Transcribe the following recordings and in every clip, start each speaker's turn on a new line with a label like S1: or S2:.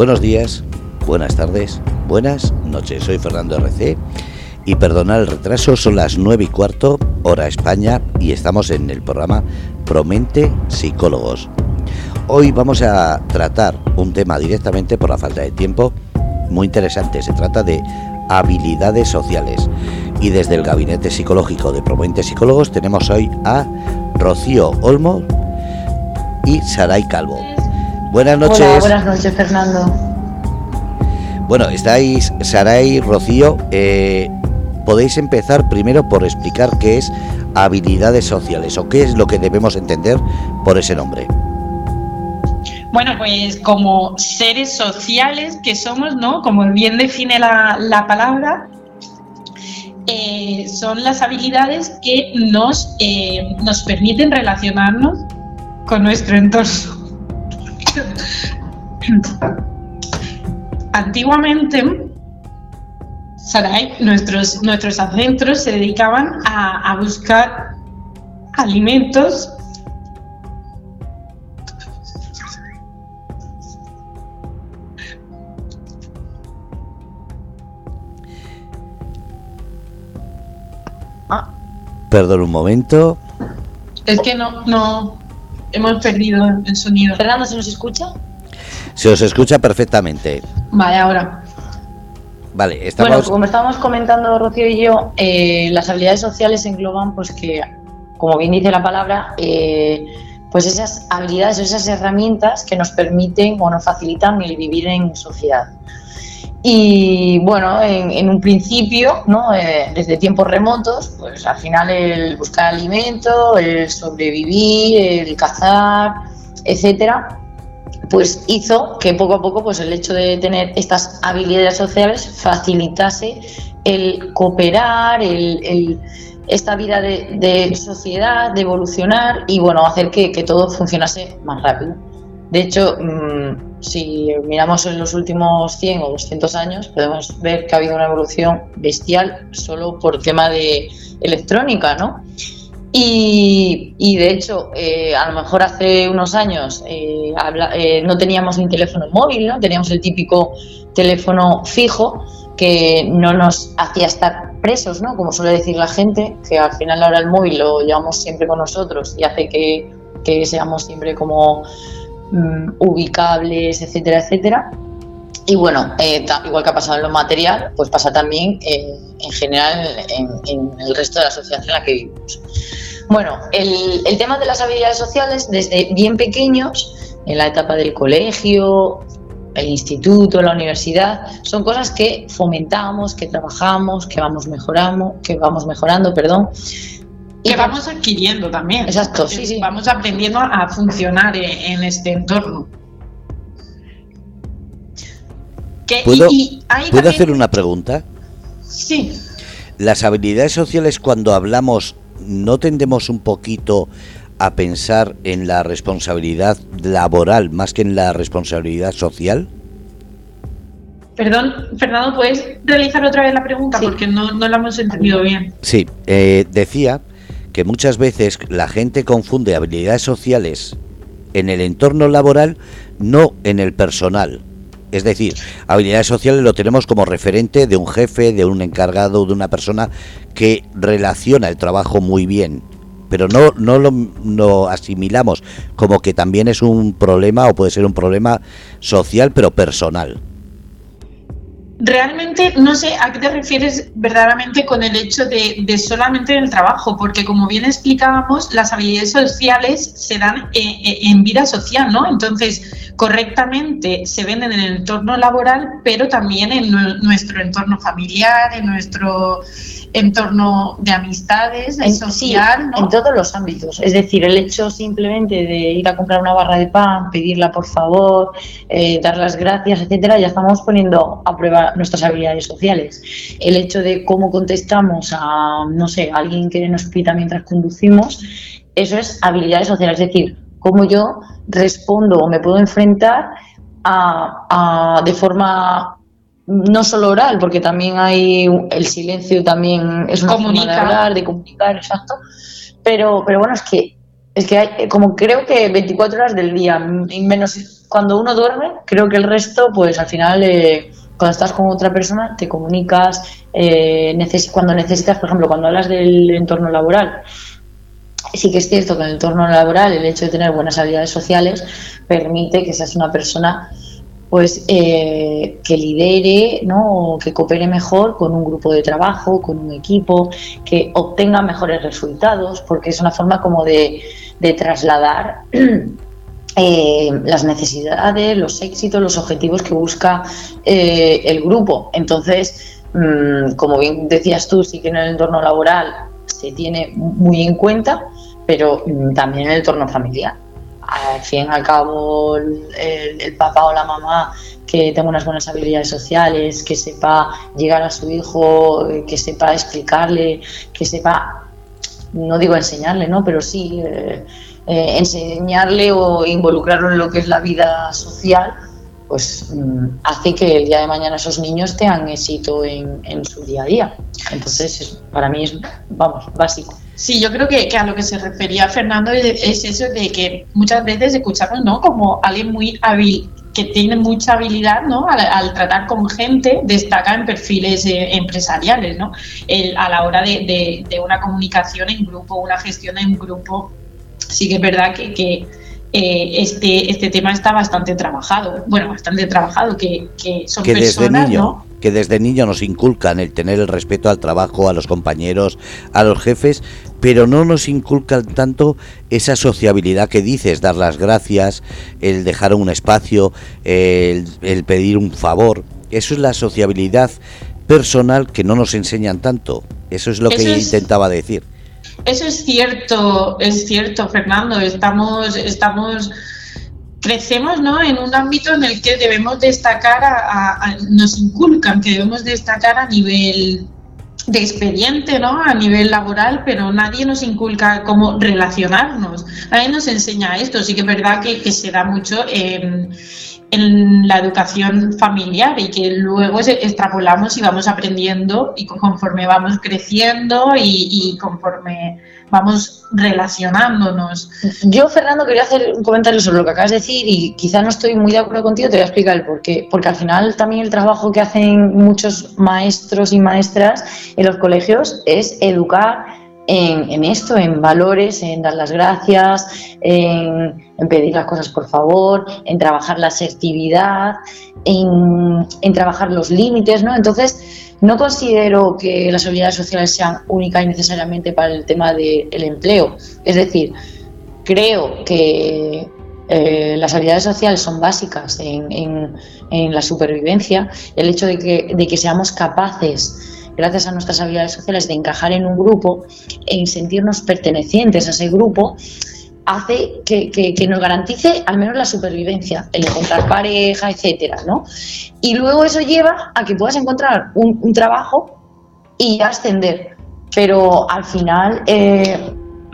S1: Buenos días, buenas tardes, buenas noches. Soy Fernando RC y perdonad el retraso, son las 9 y cuarto, hora España, y estamos en el programa Promente Psicólogos. Hoy vamos a tratar un tema directamente por la falta de tiempo muy interesante. Se trata de habilidades sociales. Y desde el Gabinete Psicológico de Promente Psicólogos tenemos hoy a Rocío Olmo y Saray Calvo. Buenas noches.
S2: Hola, buenas noches, Fernando.
S1: Bueno, estáis, Saray, Rocío, eh, podéis empezar primero por explicar qué es habilidades sociales o qué es lo que debemos entender por ese nombre.
S3: Bueno, pues como seres sociales que somos, ¿no? Como bien define la, la palabra, eh, son las habilidades que nos, eh, nos permiten relacionarnos con nuestro entorno. Antiguamente, Sarai, nuestros, nuestros ancestros se dedicaban a, a buscar alimentos
S1: Perdón un momento.
S3: Es que no, no hemos perdido el sonido.
S2: Fernando, ¿se nos escucha?
S1: Se os escucha perfectamente.
S3: Vale, ahora.
S1: Vale, estamos...
S2: Bueno, como estábamos comentando Rocío y yo, eh, las habilidades sociales engloban, pues que, como bien dice la palabra, eh, pues esas habilidades o esas herramientas que nos permiten o nos facilitan el vivir en sociedad. Y bueno, en, un principio, ¿no? Eh, desde tiempos remotos, pues al final el buscar alimento, el sobrevivir, el cazar, etcétera, pues hizo que poco a poco pues el hecho de tener estas habilidades sociales facilitase el cooperar, el, esta vida de, sociedad, de evolucionar y bueno, hacer que, que todo funcionase más rápido. De hecho, mm, si miramos en los últimos 100 o 200 años, podemos ver que ha habido una evolución bestial solo por tema de electrónica, ¿no? Y, de hecho, eh, a lo mejor hace unos años eh, eh, no teníamos un teléfono móvil, ¿no? Teníamos el típico teléfono fijo que no nos hacía estar presos, ¿no? Como suele decir la gente, que al final ahora el móvil lo llevamos siempre con nosotros y hace que seamos siempre como Mm, ubicables, etcétera, etcétera. Y bueno, eh, igual que ha pasado en lo material, pues pasa también eh, en general en, el resto de la sociedad en la que vivimos. Bueno, el, el, tema de las habilidades sociales, desde bien pequeños, en la etapa del colegio, el instituto, la universidad, son cosas que fomentamos, que trabajamos, que vamos mejorando, que vamos mejorando, perdón,
S3: que vamos adquiriendo también.
S2: Exacto, sí, sí.
S3: Vamos aprendiendo a funcionar en, este entorno.
S1: ¿Puedo, hacer una pregunta?
S3: Sí.
S1: Las habilidades sociales cuando hablamos, ¿no tendemos un poquito a pensar en la responsabilidad laboral más que en la responsabilidad social?
S3: Perdón, Fernando, ¿puedes realizar otra vez la pregunta? Porque no, no la hemos entendido bien.
S1: Sí, eh, decía que muchas veces la gente confunde habilidades sociales en el entorno laboral, no en el personal. Es decir, habilidades sociales lo tenemos como referente de un jefe, de un encargado, de una persona que relaciona el trabajo muy bien, pero no, no lo, lo, asimilamos como que también es un problema o puede ser un problema social, pero personal
S3: realmente no sé a qué te refieres verdaderamente con el hecho de, solamente en el trabajo, porque como bien explicábamos, las habilidades sociales se dan en, vida social, ¿no? Entonces, correctamente se venden en el entorno laboral, pero también en nuestro entorno familiar, en nuestro entorno de amistades, en, social,
S2: en todos los ámbitos. Es decir, el hecho simplemente de ir a comprar una barra de pan, pedirla por favor, eh, dar las gracias, etcétera, ya estamos poniendo a prueba nuestras habilidades sociales. El hecho de cómo contestamos a, no sé, alguien que nos pita mientras conducimos, eso es habilidades sociales. Es decir, cómo yo respondo o me puedo enfrentar a de forma no solo oral, porque también hay el silencio, también es una forma de hablar, de comunicar, exacto. Pero, pero bueno, es que es que hay, como creo que 24 horas del día, menos cuando uno duerme, creo que el resto, pues al final, eh, cuando estás con otra persona, te comunicas, eh, cuando necesitas, por ejemplo, cuando hablas del entorno laboral, sí que es cierto que en el entorno laboral el hecho de tener buenas habilidades sociales permite que seas una persona pues eh, que lidere, ¿no? que coopere mejor con un grupo de trabajo, con un equipo, que obtenga mejores resultados, porque es una forma como de, trasladar eh, las necesidades, los éxitos, los objetivos que busca eh, el grupo. Entonces, mm, como bien decías tú, sí que en el entorno laboral se tiene muy en cuenta, pero mm, también en el entorno familiar al fin y al cabo el, papá o la mamá que tenga unas buenas habilidades sociales, que sepa llegar a su hijo, que sepa explicarle, que sepa, no digo enseñarle, ¿no? pero sí eh, eh, enseñarle o involucrarlo en lo que es la vida social, pues mm, hace que el día de mañana esos niños tengan éxito en, su día a día. Entonces, para mí es, vamos, básico.
S3: Sí, yo creo que, a lo que se refería Fernando es eso de que muchas veces escuchamos, ¿no? Como alguien muy hábil, que tiene mucha habilidad, ¿no? Al, tratar con gente, destaca en perfiles eh, empresariales, ¿no? a la hora de, una comunicación en grupo, una gestión en grupo, sí que es verdad que, eh, este, este tema está bastante trabajado, bueno, bastante trabajado, que, son personas, ¿no?
S1: que desde niño nos inculcan el tener el respeto al trabajo, a los compañeros, a los jefes, pero no nos inculcan tanto esa sociabilidad que dices, dar las gracias, el dejar un espacio, el, pedir un favor. Eso es la sociabilidad personal que no nos enseñan tanto. Eso es lo que intentaba decir.
S3: Eso es cierto, es cierto, Fernando. Estamos, estamos crecemos ¿no? en un ámbito en el que debemos destacar, a, nos inculcan que debemos destacar a nivel de expediente, ¿no? A nivel laboral, pero nadie nos inculca cómo relacionarnos. Nadie nos enseña esto. Sí que es verdad que, que se da mucho en, en, la educación familiar y que luego extrapolamos y vamos aprendiendo y conforme vamos creciendo y, conforme vamos relacionándonos.
S2: Yo, Fernando, quería hacer un comentario sobre lo que acabas de decir y quizá no estoy muy de acuerdo contigo, te voy a explicar el por qué. Porque al final también el trabajo que hacen muchos maestros y maestras en los colegios es educar en, esto, en valores, en dar las gracias, en, pedir las cosas por favor, en trabajar la asertividad, en, en trabajar los límites, ¿no? Entonces, no considero que las habilidades sociales sean únicas y necesariamente para el tema del empleo. Es decir, creo que eh, las habilidades sociales son básicas en, la supervivencia. El hecho de que, de que seamos capaces gracias a nuestras habilidades sociales, de encajar en un grupo, en sentirnos pertenecientes a ese grupo, hace que, nos garantice al menos la supervivencia, el encontrar pareja, etcétera, ¿no? Y luego eso lleva a que puedas encontrar un, trabajo y ascender. Pero al final eh,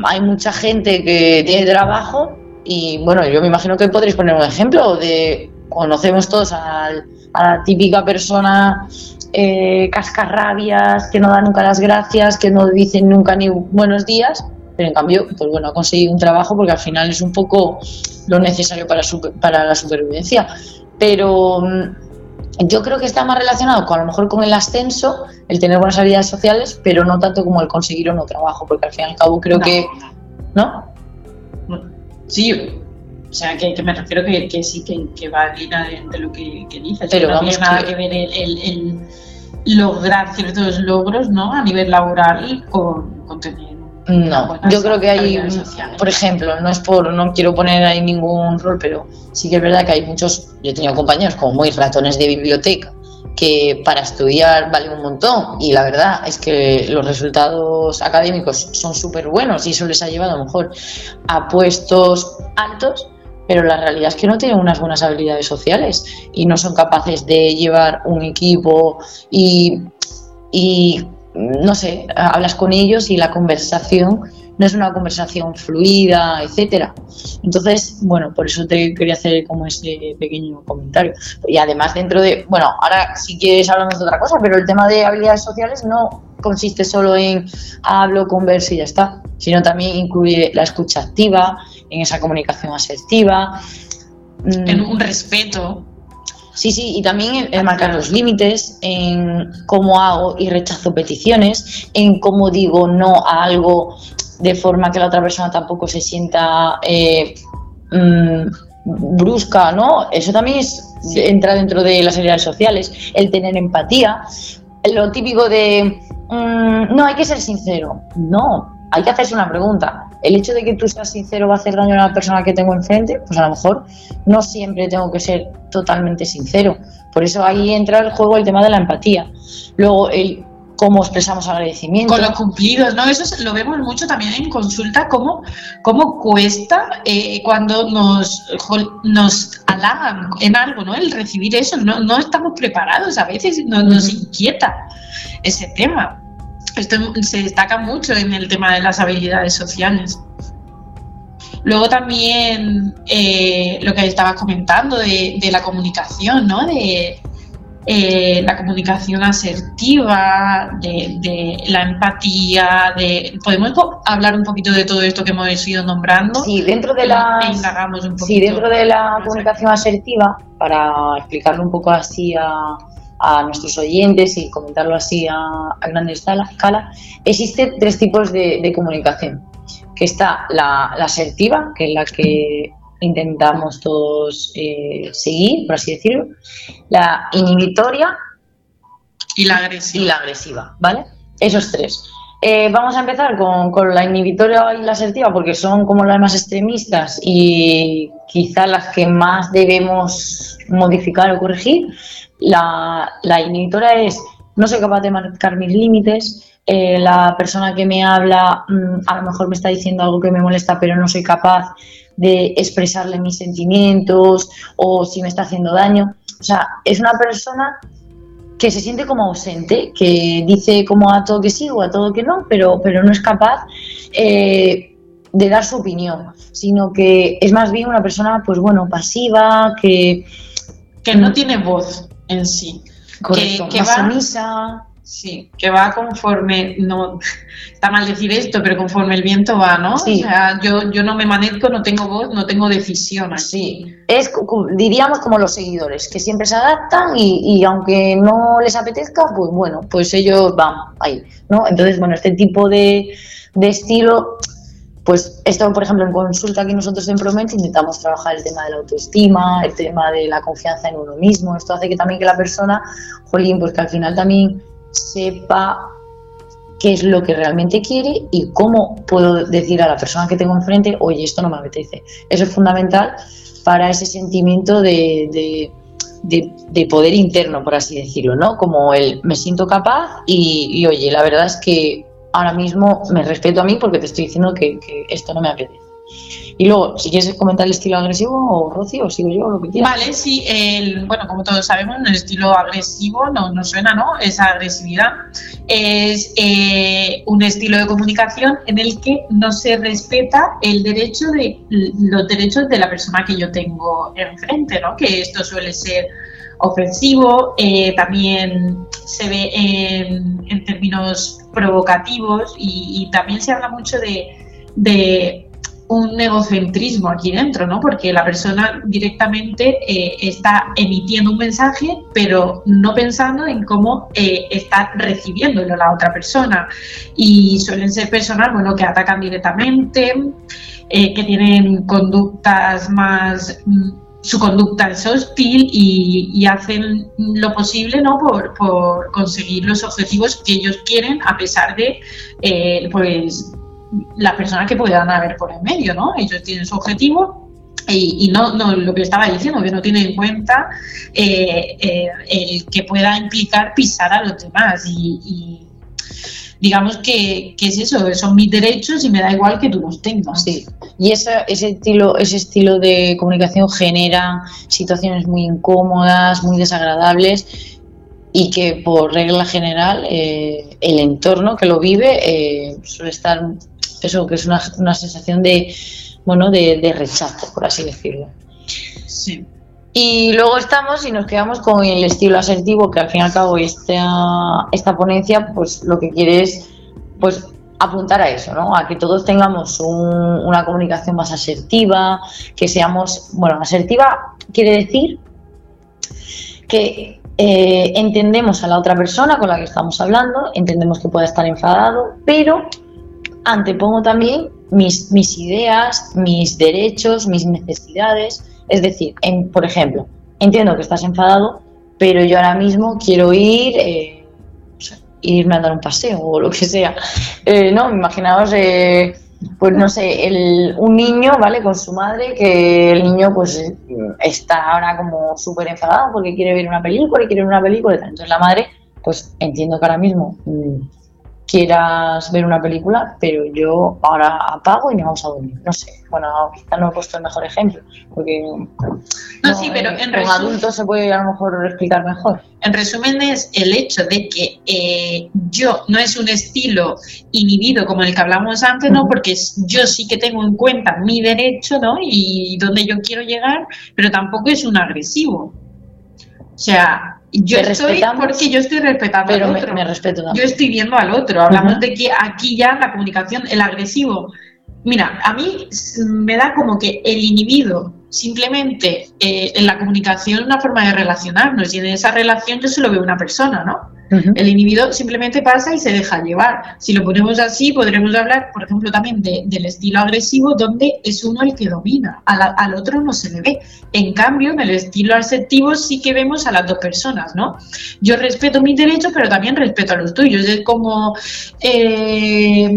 S2: hay mucha gente que tiene trabajo y bueno, yo me imagino que podréis poner un ejemplo de conocemos todos a la típica persona eh, cascarrabias, que no da nunca las gracias, que no dicen nunca ni buenos días, pero en cambio, pues bueno, ha conseguido un trabajo porque al final es un poco lo necesario para, para la supervivencia. Pero mm, yo creo que está más relacionado con a lo mejor con el ascenso, el tener buenas habilidades sociales, pero no tanto como el conseguir un trabajo, porque al fin y al cabo creo que... ¿No?
S3: Sí, o sea, que, me refiero que, que sí, que, va línea de, lo que, dices. Pero no tiene nada que, ver el, lograr ciertos logros ¿no? a nivel laboral con, con tener
S2: no, yo creo que hay, por ejemplo, no es por, no quiero poner ahí ningún rol, pero sí que es verdad que hay muchos, yo he tenido compañeros como muy ratones de biblioteca, que para estudiar vale un montón y la verdad es que los resultados académicos son súper buenos y eso les ha llevado a lo mejor a puestos altos, pero la realidad es que no tienen unas buenas habilidades sociales y no son capaces de llevar un equipo y, y no sé, hablas con ellos y la conversación no es una conversación fluida, etcétera. Entonces, bueno, por eso te quería hacer como ese pequeño comentario. Y además dentro de, bueno, ahora si quieres hablamos de otra cosa, pero el tema de habilidades sociales no consiste solo en hablo, converso y ya está, sino también incluye la escucha activa, en esa comunicación asertiva.
S3: En un respeto.
S2: Sí, sí, y también en, marcar los límites, en cómo hago y rechazo peticiones, en cómo digo no a algo de forma que la otra persona tampoco se sienta eh, mm, brusca, ¿no? Eso también es, entra dentro de las habilidades sociales, el tener empatía, lo típico de, mm, no, hay que ser sincero, no, hay que hacerse una pregunta. El hecho de que tú seas sincero va a hacer daño a la persona que tengo enfrente, pues a lo mejor no siempre tengo que ser totalmente sincero. Por eso ahí entra el juego el tema de la empatía. Luego, el cómo expresamos agradecimiento.
S3: Con los cumplidos, ¿no? Eso lo vemos mucho también en consulta, cómo, cómo cuesta eh, cuando nos, nos halagan en algo, ¿no? El recibir eso, no, no estamos preparados, a veces nos, nos inquieta ese tema. Esto se destaca mucho en el tema de las habilidades sociales. Luego también eh, lo que estabas comentando de, la comunicación, ¿no? De eh, la comunicación asertiva, de, la empatía, de podemos hablar un poquito de todo esto que hemos ido nombrando.
S2: Sí, dentro de la sí, dentro de la comunicación asertiva, para explicarlo un poco así a, a nuestros oyentes y comentarlo así a, a gran escala, existen tres tipos de, comunicación. Que está la, asertiva, que es la que intentamos todos eh, seguir, por así decirlo, la inhibitoria
S3: y la agresiva.
S2: Y la agresiva, ¿vale? Esos tres. Eh, vamos a empezar con, con, la inhibitoria y la asertiva porque son como las más extremistas y quizás las que más debemos modificar o corregir. La, la inhibitora es no soy capaz de marcar mis límites, eh, la persona que me habla mm, a lo mejor me está diciendo algo que me molesta, pero no soy capaz de expresarle mis sentimientos o si me está haciendo daño. O sea, es una persona que se siente como ausente, que dice como a todo que sí o a todo que no, pero, pero no es capaz eh, de dar su opinión, sino que es más bien una persona, pues bueno, pasiva, que...
S3: Que no tiene voz en sí.
S2: Correcto, que, va,
S3: Sí, que va conforme, no, está mal decir esto, pero conforme el viento va, ¿no? Sí. O sea, yo, yo no me manejo, no tengo voz, no tengo decisión.
S2: Sí, es, diríamos como los seguidores, que siempre se adaptan y, y aunque no les apetezca, pues bueno, pues ellos van ahí, ¿no? Entonces, bueno, este tipo de, de estilo pues esto, por ejemplo, en consulta aquí nosotros en Promente intentamos trabajar el tema de la autoestima, el tema de la confianza en uno mismo. Esto hace que también que la persona, jolín, pues que al final también sepa qué es lo que realmente quiere y cómo puedo decir a la persona que tengo enfrente, oye, esto no me apetece. Eso es fundamental para ese sentimiento de, de, poder interno, por así decirlo, ¿no? Como el me siento capaz y, y oye, la verdad es que ahora mismo me respeto a mí porque te estoy diciendo que, esto no me apetece. Y luego, si quieres comentar el estilo agresivo, o Rocío, sigo yo, lo que quieras.
S3: Vale, sí, el, bueno, como todos sabemos, el estilo agresivo no, no suena, ¿no? Esa agresividad es eh, un estilo de comunicación en el que no se respeta el derecho de los derechos de la persona que yo tengo enfrente, ¿no? Que esto suele ser ofensivo, eh, también se ve en, términos provocativos y, también se habla mucho de, un egocentrismo aquí dentro, ¿no? Porque la persona directamente eh, está emitiendo un mensaje, pero no pensando en cómo eh, está recibiéndolo la otra persona. Y suelen ser personas, bueno, que atacan directamente, que tienen conductas más mm, su conducta es hostil y, hacen lo posible ¿no? Por, conseguir los objetivos que ellos quieren a pesar de eh, pues la persona que puedan haber por el medio, ¿no? Ellos tienen su objetivo y, no, no, lo que estaba diciendo, que no tienen en cuenta eh, eh, el que pueda implicar pisar a los demás y digamos que, es eso, son mis derechos y me da igual que tú los tengas.
S2: Sí, y ese, estilo, ese estilo de comunicación genera situaciones muy incómodas, muy desagradables y que por regla general eh, el entorno que lo vive eh, suele estar eso, que es una, una sensación de, bueno, de, de rechazo, por así decirlo.
S3: Sí.
S2: Y luego estamos y nos quedamos con el estilo asertivo, que al fin y al cabo esta, esta ponencia pues lo que quiere es pues apuntar a eso, ¿no? A que todos tengamos un- una comunicación más asertiva, que seamos, bueno, asertiva quiere decir que eh, entendemos a la otra persona con la que estamos hablando, entendemos que pueda estar enfadado, pero antepongo también mis, mis ideas, mis derechos, mis necesidades. Es decir, en- por ejemplo, entiendo que estás enfadado, pero yo ahora mismo quiero ir, eh, irme a dar un paseo o lo que sea. Eh, no, imaginaos, eh, pues no sé, el, un niño, ¿vale? Con su madre, que el niño pues eh, está ahora como súper enfadado porque quiere ver una película y quiere ver una película. Entonces la madre, pues entiendo que ahora mismo mm, quieras ver una película, pero yo ahora apago y nos vamos a dormir. No sé, bueno, quizá no he puesto el mejor ejemplo, porque
S3: No, sí, pero
S2: eh,
S3: en resumen-
S2: adultos se puede a lo mejor explicar mejor.
S3: En resumen, es el hecho de que eh, yo no es un estilo inhibido como el que hablamos antes, ¿no? Porque yo sí que tengo en cuenta mi derecho, ¿no? Y donde yo quiero llegar, pero tampoco es un agresivo. O sea, yo estoy porque yo estoy respetando
S2: Pero
S3: al otro.
S2: me respeto
S3: Yo estoy viendo al otro. Hablamos de que aquí ya la comunicación, el agresivo. Mira, a mí me da como que el inhibido simplemente eh, en la comunicación una forma de relacionarnos y en esa relación yo solo veo una persona, ¿no? El inhibido simplemente pasa y se deja llevar. Si lo ponemos así, podremos hablar, por ejemplo, también de- del estilo agresivo, donde es uno el que domina, a la- al otro no se le ve. En cambio, en el estilo asertivo sí que vemos a las dos personas, ¿no? Yo respeto mis derechos, pero también respeto a los tuyos. Es como, eh,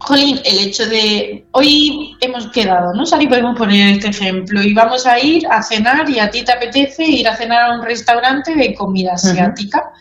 S3: jolín, el hecho de, hoy hemos quedado, ¿no? Sally, podemos poner este ejemplo, y vamos a ir a cenar y a ti te apetece ir a cenar a un restaurante de comida asiática.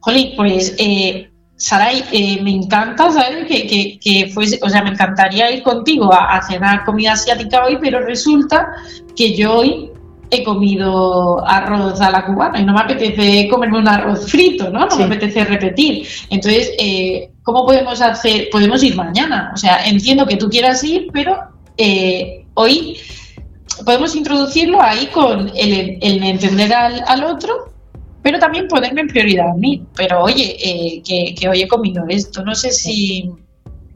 S3: Jolín, pues, eh, Saray, eh, me encanta, ¿sabes? Que, que, que fuese, o sea, me encantaría ir contigo a, a cenar comida asiática hoy, pero resulta que yo hoy he comido arroz a la cubana y no me apetece comerme un arroz frito, ¿no? No
S2: Sí.
S3: me apetece repetir. Entonces, eh, ¿cómo podemos hacer? Podemos ir mañana. O sea, entiendo que tú quieras ir, pero eh, hoy podemos introducirlo ahí con el, el entender al, al otro, pero también ponerme en prioridad a mí. Pero oye, eh, que, que hoy he comido esto, no sé si...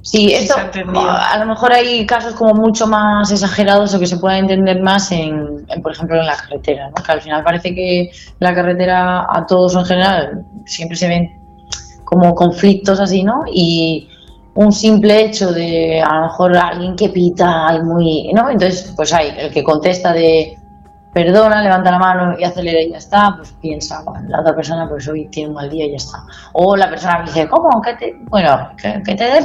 S2: Sí, esto
S3: entendido.
S2: a lo mejor hay casos como mucho más exagerados o que se pueden entender más en, en, por ejemplo, en la carretera, ¿no? que al final parece que la carretera a todos en general siempre se ven como conflictos así, ¿no? Y un simple hecho de a lo mejor alguien que pita y muy, ¿no? Entonces, pues hay el que contesta de perdona, levanta la mano y acelera y ya está, pues piensa, la otra persona pues hoy tiene un mal día y ya está. O la persona que dice, ¿cómo? ¿Que te, bueno, que, te qué".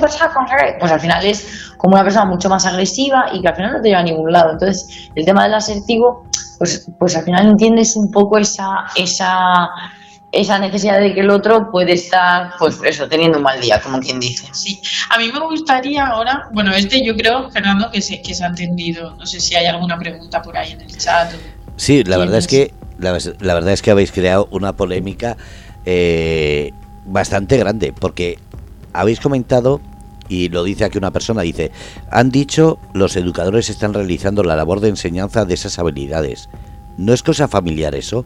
S2: Pues al final es como una persona mucho más agresiva y que al final no te lleva a ningún lado. Entonces, el tema del asertivo, pues, pues al final entiendes un poco esa, esa, esa necesidad de que el otro puede estar, pues eso, teniendo un mal día, como quien dice.
S3: Sí, a mí me gustaría ahora, bueno, este yo creo, Fernando, que se, que se ha entendido. No sé si hay alguna pregunta por ahí en el chat. o-
S1: Sí, la verdad es que la, la verdad es que habéis creado una polémica eh, bastante grande porque habéis comentado y lo dice aquí una persona dice han dicho los educadores están realizando la labor de enseñanza de esas habilidades. No es cosa familiar eso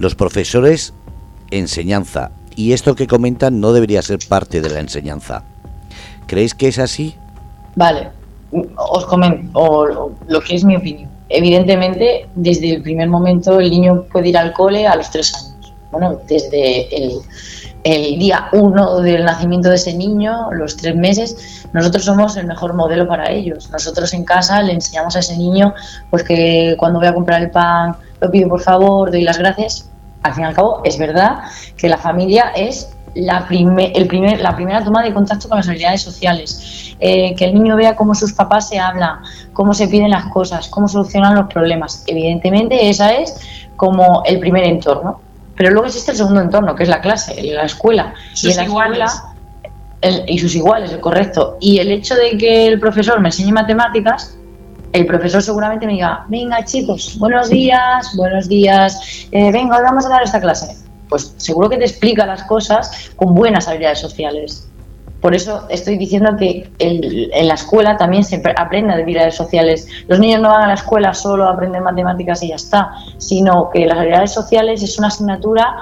S1: los profesores enseñanza. Y esto que comentan no debería ser parte de la enseñanza. Creéis que es así
S2: Vale, os comento o lo que es mi opinión. Evidentemente, desde el primer momento el niño puede ir al cole a los tres años. Bueno, desde el, día uno del nacimiento de ese niño, los tres meses, nosotros somos el mejor modelo para ellos. Nosotros en casa le enseñamos a ese niño pues que cuando voy a comprar el pan lo pido por favor, doy las gracias. Al fin y al cabo, es verdad que la familia es la, prime- el primer, la primera toma de contacto con las habilidades sociales. Eh, que el niño vea cómo sus papás se hablan, cómo se piden las cosas, cómo solucionan los problemas. Evidentemente, esa es como el primer entorno. Pero luego existe el segundo entorno, que es la clase, la escuela.
S3: Sus
S2: y en la
S3: iguales.
S2: escuela, el- y sus iguales, correcto. Y el hecho de que el profesor me enseñe matemáticas, el profesor seguramente me diga, venga chicos, buenos días, buenos días, eh, venga, hoy vamos a dar esta clase. Pues seguro que te explica las cosas con buenas habilidades sociales. Por eso estoy diciendo que en la escuela también se aprende de habilidades sociales. Los niños no van a la escuela solo a aprender matemáticas y ya está, sino que las habilidades sociales es una asignatura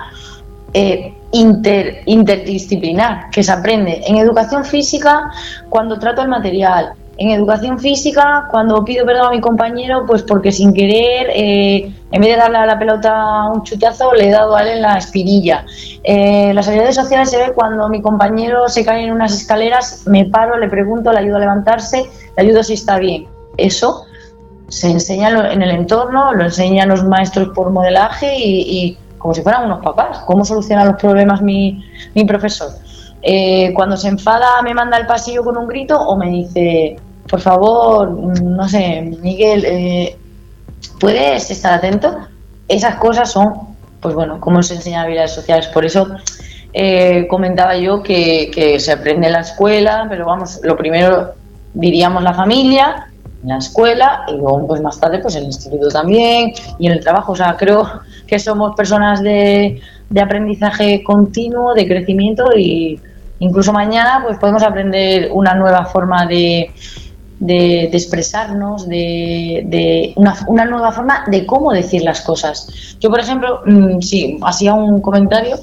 S2: eh, inter, interdisciplinar que se aprende en educación física cuando trato el material, en educación física, cuando pido perdón a mi compañero, pues porque sin querer, eh, en vez de darle a la pelota un chutazo, le he dado a él en la espinilla. Eh, las habilidades sociales se ve cuando mi compañero se cae en unas escaleras, me paro, le pregunto, le ayudo a levantarse, le ayudo si está bien. Eso se enseña en el entorno, lo enseñan los maestros por modelaje y, como si fueran unos papás. ¿Cómo soluciona los problemas mi, mi profesor? Eh, cuando se enfada me manda al pasillo con un grito o me dice, por favor, no sé, Miguel, eh, ¿puedes estar atento? Esas cosas son, pues bueno, cómo se enseñan habilidades sociales. Por eso eh, comentaba yo que, se aprende en la escuela, pero vamos, lo primero diríamos la familia, la escuela y luego pues más tarde pues el instituto también y en el trabajo. O sea, creo que somos personas de, de aprendizaje continuo, de crecimiento y incluso mañana pues podemos aprender una nueva forma de, de, expresarnos, de, una, nueva forma de cómo decir las cosas. Yo, por ejemplo, mm, sí, hacía un comentario,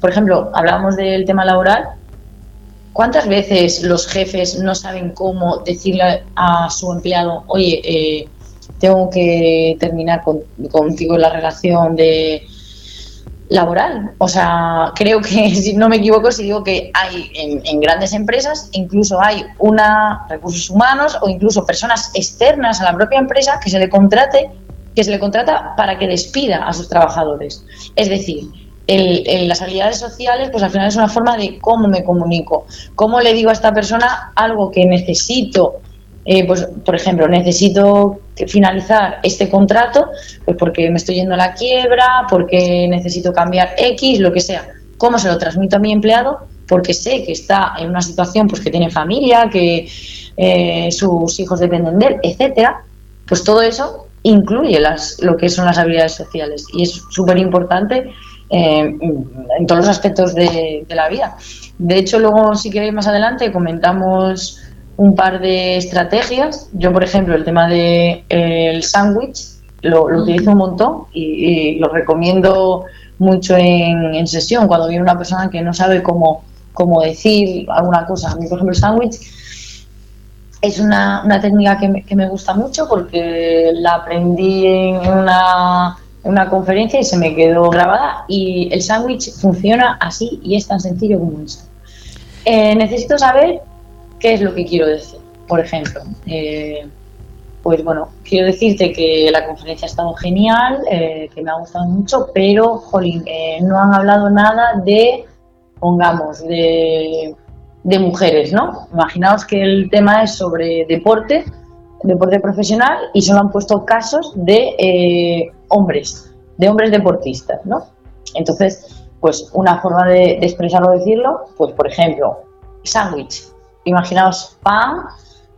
S2: por ejemplo, hablábamos del tema laboral. ¿Cuántas veces los jefes no saben cómo decirle a su empleado, oye, eh, tengo que terminar contigo la relación de, laboral. O sea, creo que, si no me equivoco, si digo que hay en, grandes empresas, incluso hay una recursos humanos o incluso personas externas a la propia empresa que se le contrate, que se le contrata para que despida a sus trabajadores. Es decir, el, las habilidades sociales, pues al final es una forma de cómo me comunico, cómo le digo a esta persona algo que necesito eh, pues, por ejemplo, necesito finalizar este contrato, pues porque me estoy yendo a la quiebra, porque necesito cambiar X, lo que sea. ¿Cómo se lo transmito a mi empleado? Porque sé que está en una situación pues que tiene familia, que eh, sus hijos dependen de él, etcétera. Pues todo eso incluye lo que son las habilidades sociales y es súper importante eh, en todos los aspectos de la vida. De hecho, luego, si queréis más adelante, comentamos un par de estrategias. Yo, por ejemplo, el tema del de, el sándwich lo, utilizo un montón y, lo recomiendo mucho en, sesión cuando viene una persona que no sabe cómo, cómo decir alguna cosa. A mí, por ejemplo, el sándwich es una, una técnica que me, que me, gusta mucho porque la aprendí en una, en una conferencia y se me quedó grabada y el sándwich funciona así y es tan sencillo como esto. Eh, necesito saber ¿Qué es lo que quiero decir? Por ejemplo, eh, pues bueno, quiero decirte que la conferencia ha estado genial, eh, que me ha gustado mucho, pero, jolín, eh, no han hablado nada de, pongamos, de, mujeres, ¿no? Imaginaos que el tema es sobre deporte, deporte profesional, y solo han puesto casos de hombres, de hombres deportistas, ¿no? Entonces, pues una forma de, de expresarlo, decirlo, pues por ejemplo, sándwich imaginaos pan,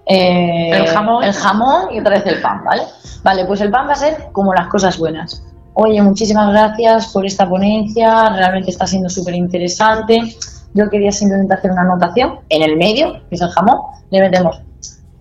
S2: eh, el, jamón. el jamón y otra vez el pan, ¿vale? Vale, pues el pan va a ser como las cosas buenas. Oye, muchísimas gracias por esta ponencia, realmente está siendo súper interesante. Yo quería simplemente hacer una anotación en el medio, que es el jamón, le metemos.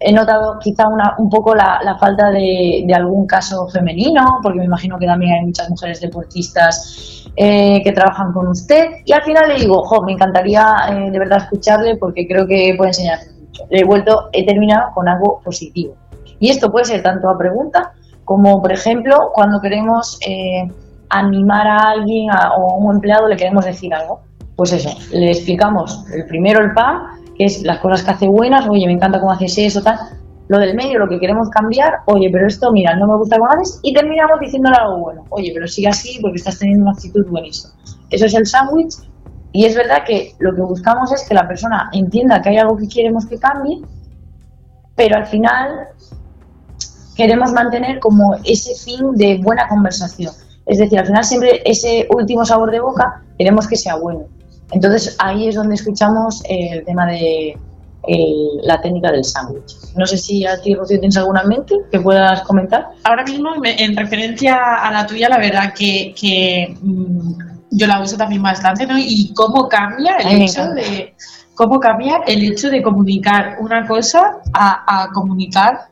S2: He notado quizá una, un poco la, falta de, algún caso femenino, porque me imagino que también hay muchas mujeres deportistas eh, que trabajan con usted. Y al final le digo, jo, me encantaría eh, de verdad escucharle porque creo que puede enseñar mucho. Le he vuelto, he terminado con algo positivo. Y esto puede ser tanto a pregunta como, por ejemplo, cuando queremos eh, animar a alguien o a un empleado, le queremos decir algo. Pues eso, le explicamos el primero el PAM que es las cosas que hace buenas, oye, me encanta cómo haces eso, tal. Lo del medio, lo que queremos cambiar, oye, pero esto, mira, no me gusta cómo haces, y terminamos diciéndole algo bueno. Oye, pero sigue así porque estás teniendo una actitud buenísima. Eso es el sándwich, y es verdad que lo que buscamos es que la persona entienda que hay algo que queremos que cambie, pero al final queremos mantener como ese fin de buena conversación. Es decir, al final siempre ese último sabor de boca queremos que sea bueno. Entonces ahí es donde escuchamos el tema de la técnica del sándwich. No sé si a ti, Rocío, tienes alguna mente que puedas comentar.
S3: Ahora mismo, en referencia a la tuya, la verdad que, mm, yo la uso también bastante, ¿no? Y cómo cambia el hecho de, cómo cambia el hecho de comunicar una cosa a, comunicar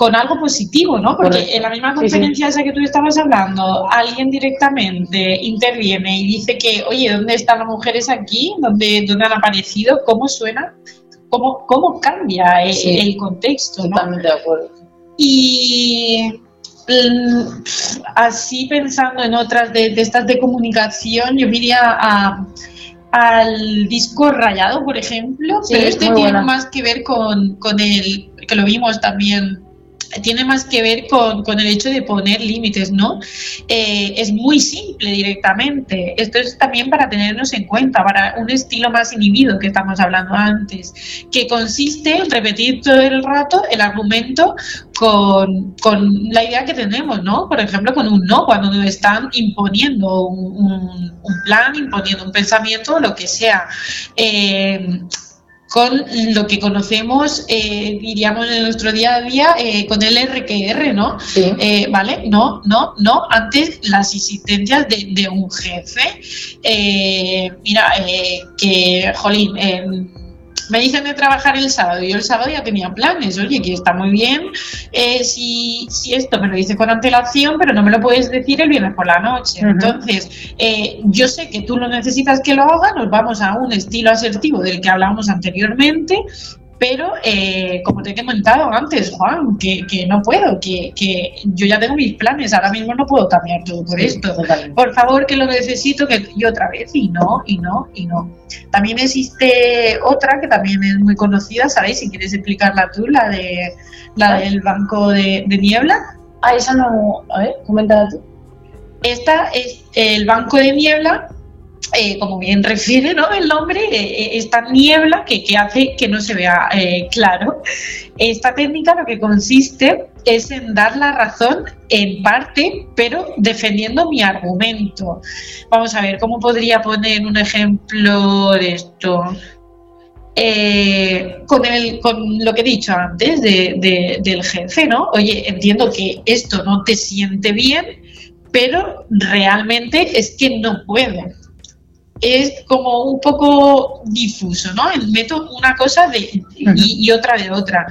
S3: con algo positivo, ¿no? Porque en la misma conferencia esa que tú estabas hablando, alguien directamente interviene y dice que, oye, ¿dónde están las mujeres aquí? ¿Dónde, dónde han aparecido? ¿Cómo suena? ¿Cómo, cómo cambia el, el contexto? ¿no?
S2: Totalmente de acuerdo.
S3: Y mm, así pensando en otras de, estas de comunicación, yo iría a, al disco rayado, por ejemplo, pero este tiene más que ver con, con el, que lo vimos también tiene más que ver con, el hecho de poner límites, ¿no? Eh, es muy simple directamente. Esto es también para tenernos en cuenta, para un estilo más inhibido que estamos hablando antes, que consiste en repetir todo el rato el argumento con, la idea que tenemos, ¿no? Por ejemplo, con un no, cuando nos están imponiendo un, plan, imponiendo un pensamiento, lo que sea. Eh, con lo que conocemos, eh, diríamos en nuestro día a día, eh, con el RQR, ¿no? Eh, ¿Vale? No, no, no. Antes las insistencias de, de un jefe, mira, que, jolín, me dicen de trabajar el sábado, y yo el sábado ya tenía planes, oye, que está muy bien, eh, si, si, esto me lo dices con antelación, pero no me lo puedes decir el viernes por la noche. Entonces, eh, yo sé que tú lo necesitas que lo haga, nos vamos a un estilo asertivo del que hablábamos anteriormente, pero eh, como te he comentado antes, Juan, que, no puedo, que, yo ya tengo mis planes, ahora mismo no puedo cambiar todo por esto. Por favor, que lo necesito, que y otra vez, y no, y no, y no. También existe otra que también es muy conocida, ¿sabéis? Si quieres explicarla tú, la de la del banco de, niebla.
S2: Ah, esa no, a ver, coméntala tú.
S3: Esta es el banco de niebla eh, como bien refiere ¿no? el nombre, eh, eh, esta niebla que, hace que no se vea claro. Esta técnica lo que consiste es en dar la razón en parte, pero defendiendo mi argumento. Vamos a ver, ¿cómo podría poner un ejemplo de esto? con, lo que he dicho antes del jefe, ¿no? Oye, entiendo que esto no te siente bien, pero realmente es que no puedo es como un poco difuso, ¿no? Meto una cosa de, y, otra de otra.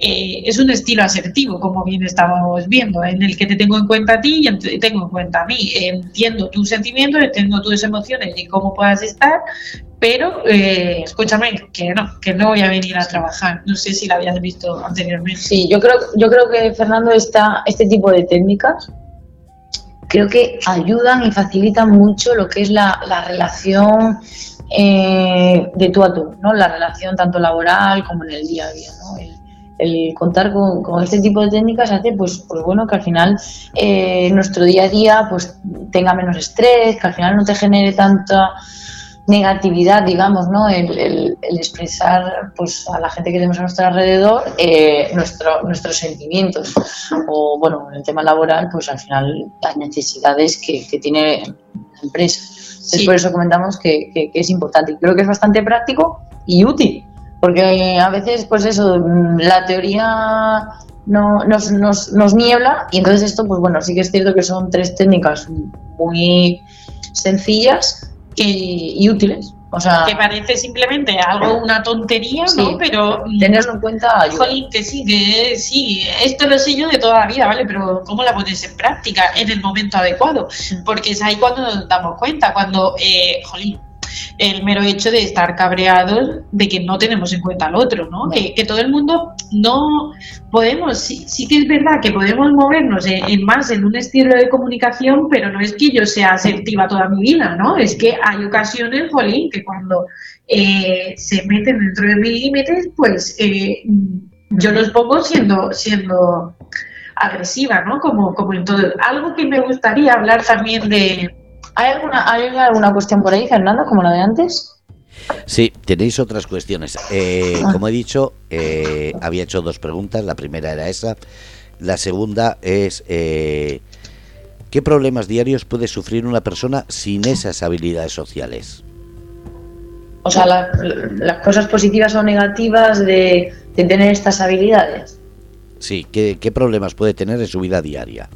S3: Eh, es un estilo asertivo, como bien estábamos viendo, en el que te tengo en cuenta a ti y tengo en cuenta a mí. Entiendo tus sentimientos, entiendo tus emociones y cómo puedas estar, pero eh, escúchame, que no, que no voy a venir a trabajar. No sé si la habías visto anteriormente.
S2: Sí, yo creo, yo creo que Fernando está este tipo de técnicas creo que ayudan y facilitan mucho lo que es la, relación eh, de tú a tú, ¿no? La relación tanto laboral como en el día a día, ¿no? El, contar con, este tipo de técnicas hace pues, pues bueno que al final eh, nuestro día a día pues tenga menos estrés, que al final no te genere tanta negatividad, digamos, ¿no? El, expresar pues, a la gente que tenemos a nuestro alrededor eh, nuestro, nuestros sentimientos. O, bueno, en el tema laboral, pues al final las necesidades que, tiene la empresa. por eso comentamos que, es importante. Creo que es bastante práctico y útil, porque a veces, pues eso, la teoría no, nos, nos, nos niebla y entonces esto, pues bueno, sí que es cierto que son tres técnicas muy sencillas y útiles. O sea,
S3: que parece simplemente algo, una tontería, ¿no? Pero.
S2: Mm, tenerlo en cuenta ayuda.
S3: que sí, que sí, esto lo sé yo de toda la vida, ¿vale? Pero ¿cómo la pones en práctica en el momento adecuado? Porque es ahí cuando nos damos cuenta, cuando, eh, jolín, el mero hecho de estar cabreados de que no tenemos en cuenta al otro, ¿no? Que, todo el mundo no podemos, sí, sí, que es verdad que podemos movernos en, más en un estilo de comunicación, pero no es que yo sea asertiva toda mi vida, ¿no? Es que hay ocasiones, jolín, que cuando eh, se meten dentro de mis límites, pues eh, yo los pongo siendo, siendo agresiva, ¿no? Como, como en todo. Algo que me gustaría hablar también de,
S2: ¿Hay alguna, ¿Hay alguna cuestión por ahí, Fernando, como la de antes?
S1: Sí, tenéis otras cuestiones. Eh, ah. Como he dicho, eh, había hecho dos preguntas. La primera era esa. La segunda es, eh, ¿qué problemas diarios puede sufrir una persona sin esas habilidades sociales?
S2: O sea, las cosas positivas o negativas de, tener estas habilidades.
S1: Sí, ¿qué, ¿qué problemas puede tener en su vida diaria?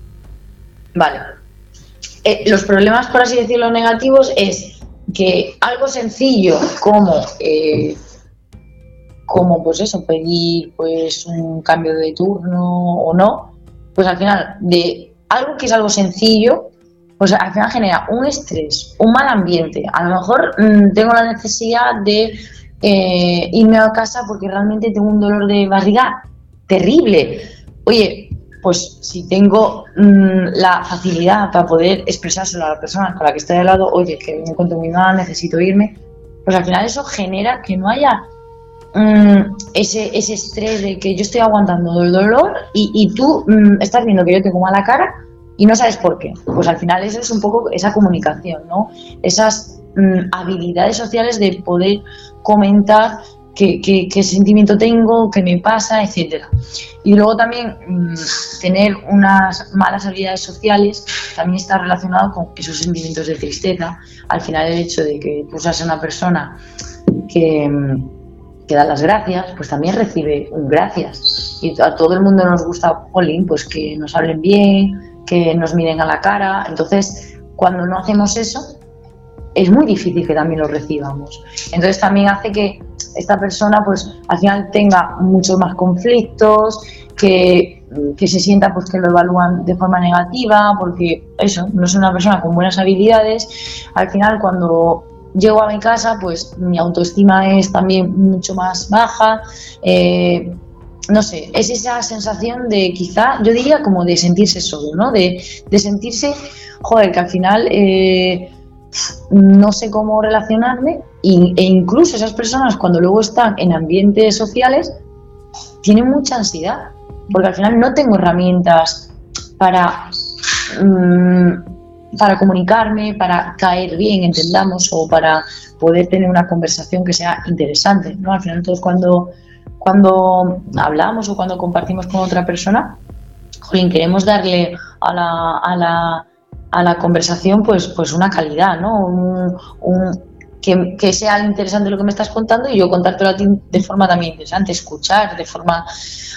S2: Vale. Eh, los problemas, por así decirlo, negativos es que algo sencillo como eh, como pues eso, pedir pues un cambio de turno o no, pues al final de algo que es algo sencillo, pues al final genera un estrés, un mal ambiente. A lo mejor mm, tengo la necesidad de eh, irme a casa porque realmente tengo un dolor de barriga terrible. Oye, pues si tengo mm, la facilidad para poder expresárselo a la persona con la que estoy al lado, oye, que me encuentro muy mal, necesito irme, pues al final eso genera que no haya mm, ese, ese estrés de que yo estoy aguantando el dolor y, tú mm, estás viendo que yo tengo mala cara y no sabes por qué. Pues al final eso es un poco esa comunicación, ¿no? Esas habilidades sociales de poder comentar qué, sentimiento tengo, qué me pasa, etcétera. Y luego también mm, tener unas malas habilidades sociales también está relacionado con esos sentimientos de tristeza. Al final el hecho de que tú seas una persona que, mm, que da las gracias, pues también recibe un gracias. Y a todo el mundo nos gusta, Pauline, pues que nos hablen bien, que nos miren a la cara. Entonces, cuando no hacemos eso, es muy difícil que también lo recibamos. Entonces también hace que esta persona pues al final tenga muchos más conflictos, que, que, se sienta pues que lo evalúan de forma negativa, porque eso, no es una persona con buenas habilidades. Al final cuando llego a mi casa pues mi autoestima es también mucho más baja. Eh, no sé, es esa sensación de quizá, yo diría como de sentirse solo, ¿no? De, de sentirse, joder, que al final eh, no sé cómo relacionarme e incluso esas personas cuando luego están en ambientes sociales tienen mucha ansiedad porque al final no tengo herramientas para mm, para comunicarme, para caer bien, entendamos, o para poder tener una conversación que sea interesante. ¿no? Al final todos cuando, cuando hablamos o cuando compartimos con otra persona, queremos darle a la, a la a la conversación pues, pues una calidad, ¿no? Un, que, que, sea interesante lo que me estás contando y yo contártelo a ti de forma también interesante, escuchar de forma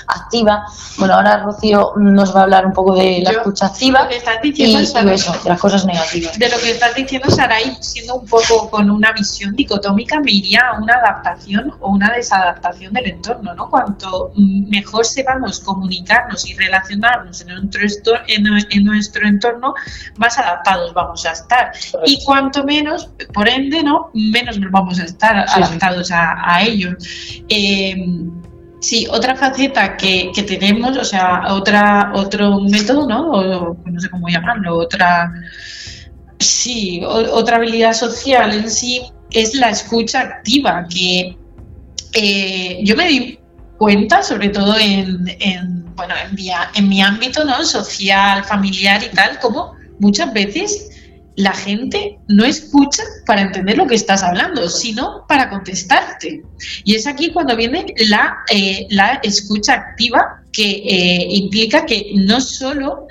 S2: activa. Bueno, ahora Rocío nos va a hablar un poco de la escucha activa y, eso, de las cosas negativas.
S3: De lo que estás diciendo, Saray, siendo un poco con una visión dicotómica, me iría a una adaptación o una desadaptación del entorno, ¿no? Cuanto mejor sepamos comunicarnos y relacionarnos en nuestro, en, en nuestro entorno, más adaptados vamos a estar. Y cuanto menos, por ende, ¿no? Menos nos vamos a estar adaptados A, ellos. Eh, sí, otra faceta que, tenemos, o sea, otra, otro método, ¿no? O, no sé cómo llamarlo, otra, sí, otra habilidad social en sí es la escucha activa, que eh, yo me di cuenta, sobre todo en, bueno, en mi, en mi ámbito ¿no? social, familiar y tal, como muchas veces la gente no escucha para entender lo que estás hablando, sino para contestarte. Y es aquí cuando viene la, eh, la escucha activa, que eh, implica que no solo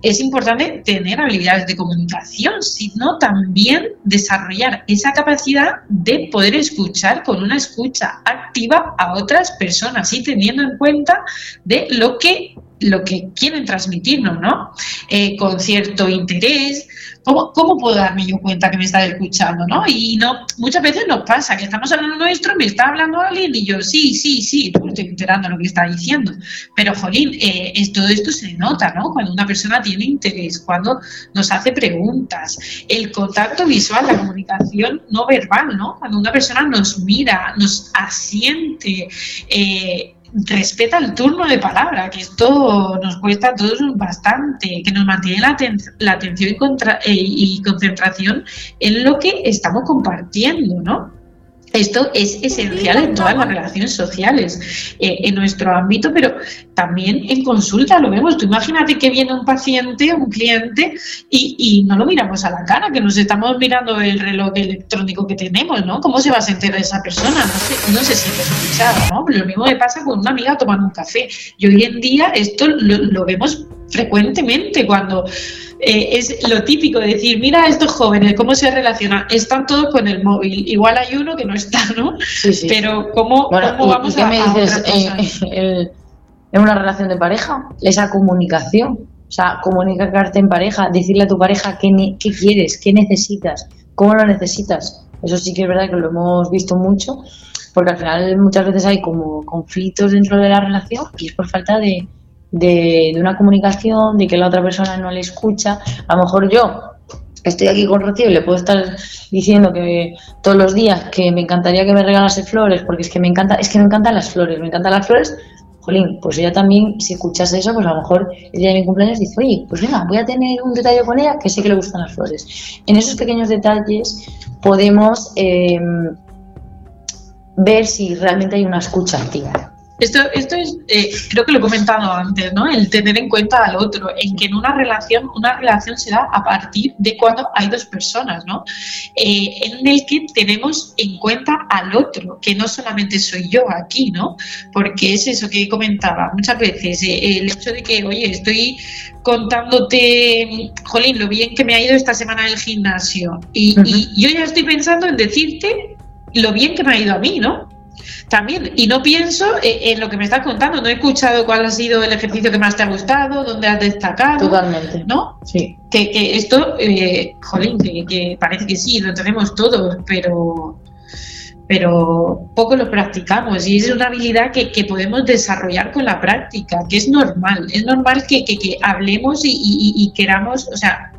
S3: es importante tener habilidades de comunicación, sino también desarrollar esa capacidad de poder escuchar con una escucha activa a otras personas y teniendo en cuenta de lo que lo que quieren transmitirnos, ¿no? Eh, con cierto interés. ¿Cómo, ¿Cómo, puedo darme yo cuenta que me está escuchando, no? Y no, muchas veces nos pasa que estamos hablando nuestro, me está hablando alguien y yo, sí, sí, sí, estoy enterando lo que está diciendo. Pero, Jolín, eh, todo esto se nota, ¿no? Cuando una persona tiene interés, cuando nos hace preguntas, el contacto visual, la comunicación no verbal, ¿no? Cuando una persona nos mira, nos asiente, eh, respeta el turno de palabra, que esto nos cuesta a todos bastante, que nos mantiene la, atención y, eh, y concentración en lo que estamos compartiendo, ¿no? Esto es esencial en todas las relaciones sociales, eh, en nuestro ámbito, pero también en consulta lo vemos. Tú imagínate que viene un paciente, un cliente, y, no lo miramos a la cara, que nos estamos mirando el reloj electrónico que tenemos, ¿no? ¿Cómo se va a sentir esa persona? No se, siente escuchada, ¿no? Lo mismo me pasa con una amiga tomando un café. Y hoy en día esto lo vemos frecuentemente cuando eh, es lo típico de decir, mira estos jóvenes, cómo se relacionan, están todos con el móvil, igual hay uno que no está, ¿no? Sí, sí. Pero ¿cómo, vamos
S2: qué me dices eh, en una relación de pareja? Esa comunicación, o sea, comunicarte en pareja, decirle a tu pareja qué, qué quieres, qué necesitas, cómo lo necesitas. Eso sí que es verdad que lo hemos visto mucho porque al final muchas veces hay como conflictos dentro de la relación y es por falta de, de, una comunicación, de que la otra persona no le escucha. A lo mejor yo estoy aquí con Rocío y le puedo estar diciendo que todos los días que me encantaría que me regalase flores, porque es que me encanta, es que me encantan las flores, me encantan las flores, jolín, pues ella también, si escuchase eso, pues a lo mejor el día de mi cumpleaños dice, oye, pues venga, voy a tener un detalle con ella que sé que le gustan las flores. En esos pequeños detalles podemos eh, ver si realmente hay una escucha activa.
S3: Esto, esto es, eh, creo que lo he comentado antes, ¿no? El tener en cuenta al otro, en que en una relación, una relación se da a partir de cuando hay dos personas, ¿no? Eh, en el que tenemos en cuenta al otro, que no solamente soy yo aquí, ¿no? Porque es eso que comentaba muchas veces, eh, el hecho de que, oye, estoy contándote, jolín, lo bien que me ha ido esta semana en el gimnasio, y, y yo ya estoy pensando en decirte lo bien que me ha ido a mí, ¿no? También, y no pienso en, lo que me estás contando, no he escuchado cuál ha sido el ejercicio que más te ha gustado, dónde has destacado.
S2: Totalmente.
S3: ¿No?
S2: Sí.
S3: Que, que esto, eh, jolín, que, parece que sí, lo tenemos todos, pero pero poco lo practicamos y es una habilidad que, que, podemos desarrollar con la práctica, que es normal, es normal que, que, hablemos y, y, queramos, o sea,